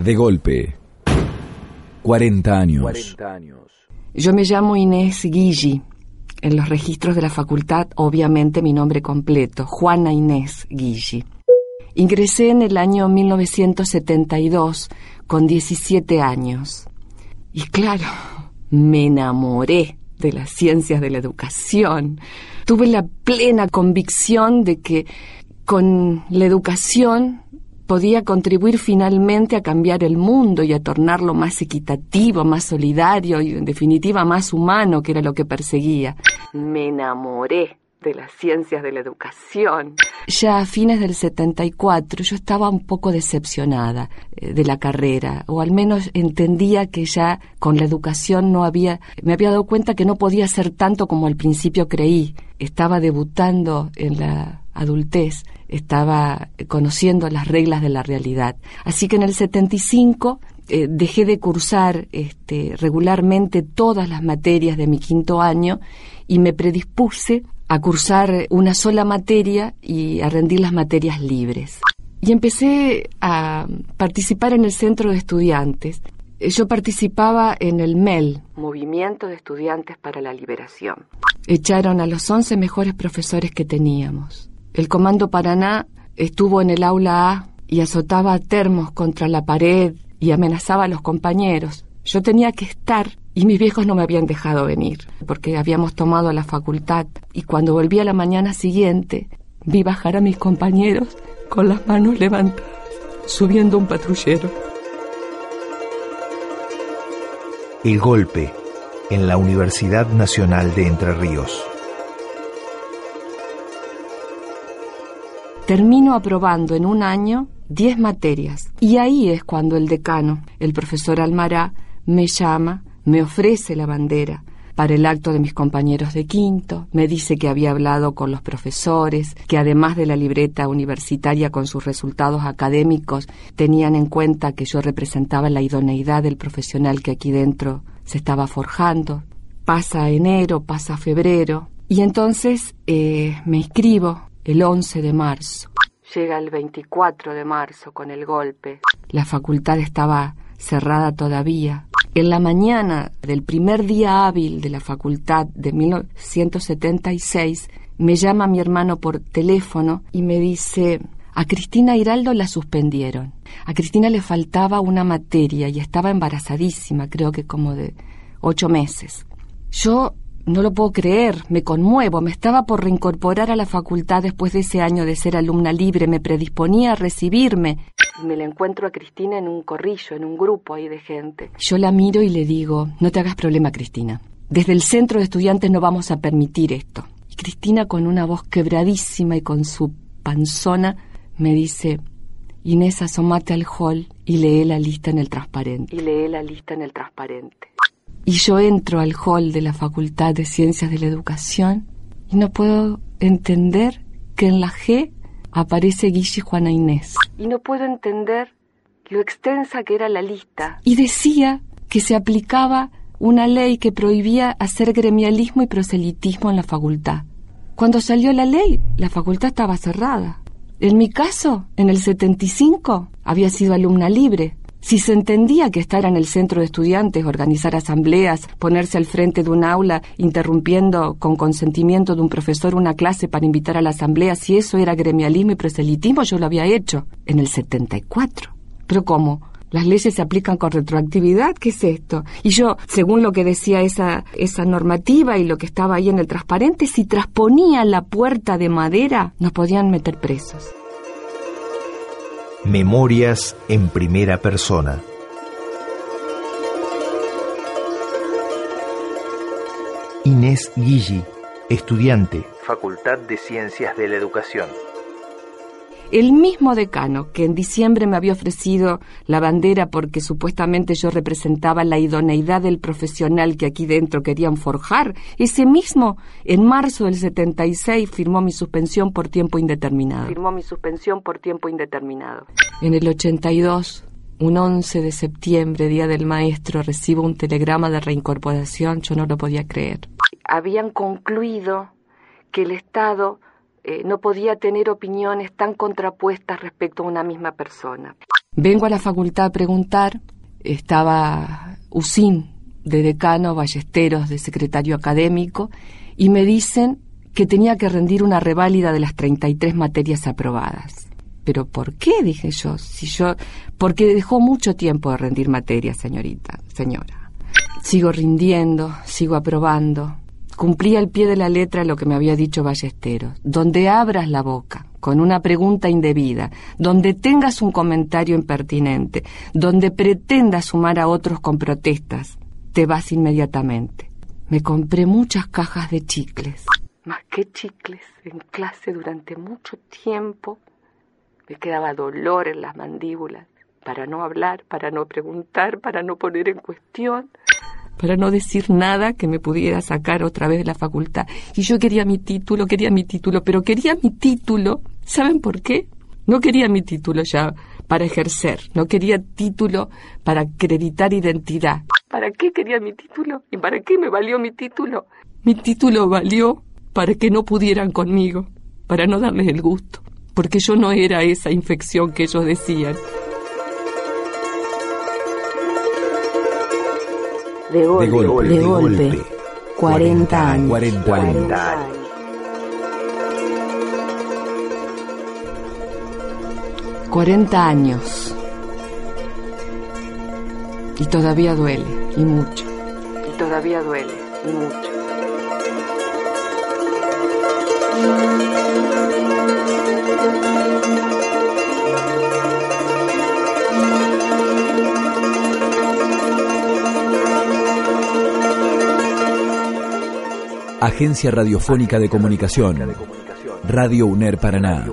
De golpe. 40 años. 40 años. Yo me llamo Inés Guilli. En los registros de la facultad, obviamente mi nombre completo, Juana Inés Guilli. Ingresé en el año 1972 con 17 años. Y claro, me enamoré de las ciencias de la educación. Tuve la plena convicción de que con la educación podía contribuir finalmente a cambiar el mundo y a tornarlo más equitativo, más solidario y en definitiva más humano, que era lo que perseguía. Me enamoré de las ciencias de la educación. Ya a fines del 74 yo estaba un poco decepcionada eh, de la carrera, o al menos entendía que ya con la educación no había, me había dado cuenta que no podía ser tanto como al principio creí. Estaba debutando en la adultez, estaba conociendo las reglas de la realidad. Así que en el 75 eh, dejé de cursar este, regularmente todas las materias de mi quinto año y me predispuse a cursar una sola materia y a rendir las materias libres. Y empecé a participar en el centro de estudiantes. Yo participaba en el MEL, Movimiento de Estudiantes para la Liberación. Echaron a los 11 mejores profesores que teníamos. El Comando Paraná estuvo en el aula A y azotaba termos contra la pared y amenazaba a los compañeros. Yo tenía que estar y mis viejos no me habían dejado venir, porque habíamos tomado la facultad. Y cuando volví a la mañana siguiente, vi bajar a mis compañeros con las manos levantadas, subiendo un patrullero. El golpe en la Universidad Nacional de Entre Ríos. Termino aprobando en un año 10 materias. Y ahí es cuando el decano, el profesor Almará, me llama me ofrece la bandera para el acto de mis compañeros de quinto, me dice que había hablado con los profesores, que además de la libreta universitaria con sus resultados académicos, tenían en cuenta que yo representaba la idoneidad del profesional que aquí dentro se estaba forjando. Pasa enero, pasa febrero, y entonces eh, me inscribo el 11 de marzo. Llega el 24 de marzo con el golpe. La facultad estaba cerrada todavía. En la mañana del primer día hábil de la facultad de 1976, me llama mi hermano por teléfono y me dice, a Cristina Hiraldo la suspendieron. A Cristina le faltaba una materia y estaba embarazadísima, creo que como de ocho meses. Yo no lo puedo creer, me conmuevo, me estaba por reincorporar a la facultad después de ese año de ser alumna libre, me predisponía a recibirme. Y me la encuentro a Cristina en un corrillo, en un grupo ahí de gente. Yo la miro y le digo, no te hagas problema, Cristina. Desde el centro de estudiantes no vamos a permitir esto. Y Cristina con una voz quebradísima y con su panzona me dice, Inés, asomate al hall y lee la lista en el transparente. Y lee la lista en el transparente. Y yo entro al hall de la Facultad de Ciencias de la Educación y no puedo entender que en la G aparece Guille Juana Inés. Y no puedo entender lo extensa que era la lista. Y decía que se aplicaba una ley que prohibía hacer gremialismo y proselitismo en la facultad. Cuando salió la ley, la facultad estaba cerrada. En mi caso, en el 75, había sido alumna libre. Si se entendía que estar en el centro de estudiantes, organizar asambleas, ponerse al frente de un aula, interrumpiendo con consentimiento de un profesor una clase para invitar a la asamblea, si eso era gremialismo y proselitismo, yo lo había hecho en el 74. Pero ¿cómo? Las leyes se aplican con retroactividad, ¿qué es esto? Y yo, según lo que decía esa, esa normativa y lo que estaba ahí en el transparente, si trasponía la puerta de madera, nos podían meter presos. Memorias en primera persona. Inés Guilli, estudiante, Facultad de Ciencias de la Educación. El mismo decano que en diciembre me había ofrecido la bandera porque supuestamente yo representaba la idoneidad del profesional que aquí dentro querían forjar, ese mismo en marzo del 76 firmó mi suspensión por tiempo indeterminado. Firmó mi suspensión por tiempo indeterminado. En el 82, un 11 de septiembre, día del maestro, recibo un telegrama de reincorporación, yo no lo podía creer. Habían concluido que el Estado eh, no podía tener opiniones tan contrapuestas respecto a una misma persona. Vengo a la facultad a preguntar, estaba Usín de decano, Ballesteros de secretario académico, y me dicen que tenía que rendir una reválida de las 33 materias aprobadas. ¿Pero por qué? dije yo. Si yo. Porque dejó mucho tiempo de rendir materias, señorita, señora. Sigo rindiendo, sigo aprobando. Cumplí al pie de la letra lo que me había dicho Ballesteros. Donde abras la boca con una pregunta indebida, donde tengas un comentario impertinente, donde pretendas sumar a otros con protestas, te vas inmediatamente. Me compré muchas cajas de chicles. Más que chicles en clase durante mucho tiempo. Me quedaba dolor en las mandíbulas para no hablar, para no preguntar, para no poner en cuestión, para no decir nada que me pudiera sacar otra vez de la facultad. Y yo quería mi título, quería mi título, pero quería mi título. ¿Saben por qué? No quería mi título ya para ejercer, no quería título para acreditar identidad. ¿Para qué quería mi título? ¿Y para qué me valió mi título? Mi título valió para que no pudieran conmigo, para no darles el gusto, porque yo no era esa infección que ellos decían. De golpe, de golpe, 40 años. 40 años. 40 años. Y todavía duele, y mucho. Y todavía duele, y mucho. Agencia Radiofónica de Comunicación. Radio UNER Paraná.